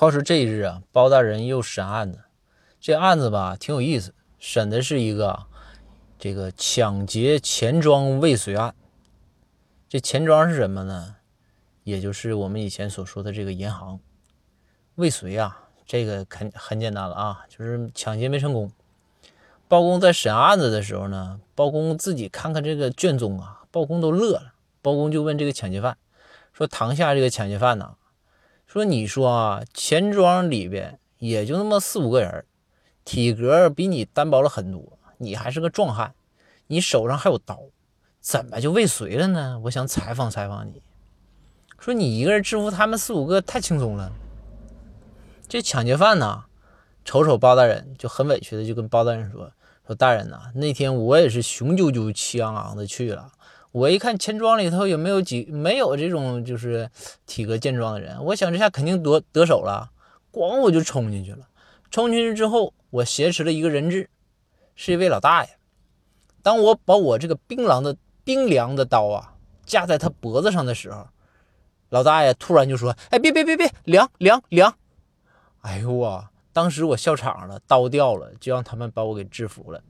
话说这一日啊，包大人又审案子，这案子吧挺有意思，审的是一个这个抢劫钱庄未遂案。这钱庄是什么呢？也就是我们以前所说的这个银行未遂啊，这个很很简单了啊，就是抢劫没成功。包公在审案子的时候呢，包公自己看看这个卷宗啊，包公都乐了。包公就问这个抢劫犯说：“堂下这个抢劫犯呢？”说你说啊，钱庄里边也就那么四五个人，体格比你单薄了很多，你还是个壮汉，你手上还有刀，怎么就未遂了呢？我想采访采访你，说你一个人制服他们四五个太轻松了。这抢劫犯呢，瞅瞅包大人，就很委屈的就跟包大人说：“说大人呐，那天我也是雄赳赳气昂昂的去了。”我一看钱庄里头有没有几没有这种就是体格健壮的人，我想这下肯定得得手了，咣我就冲进去了。冲进去之后，我挟持了一个人质，是一位老大爷。当我把我这个冰凉的冰凉的刀啊架在他脖子上的时候，老大爷突然就说：“哎，别别别别，凉凉凉！”哎呦啊！当时我笑场了，刀掉了，就让他们把我给制服了。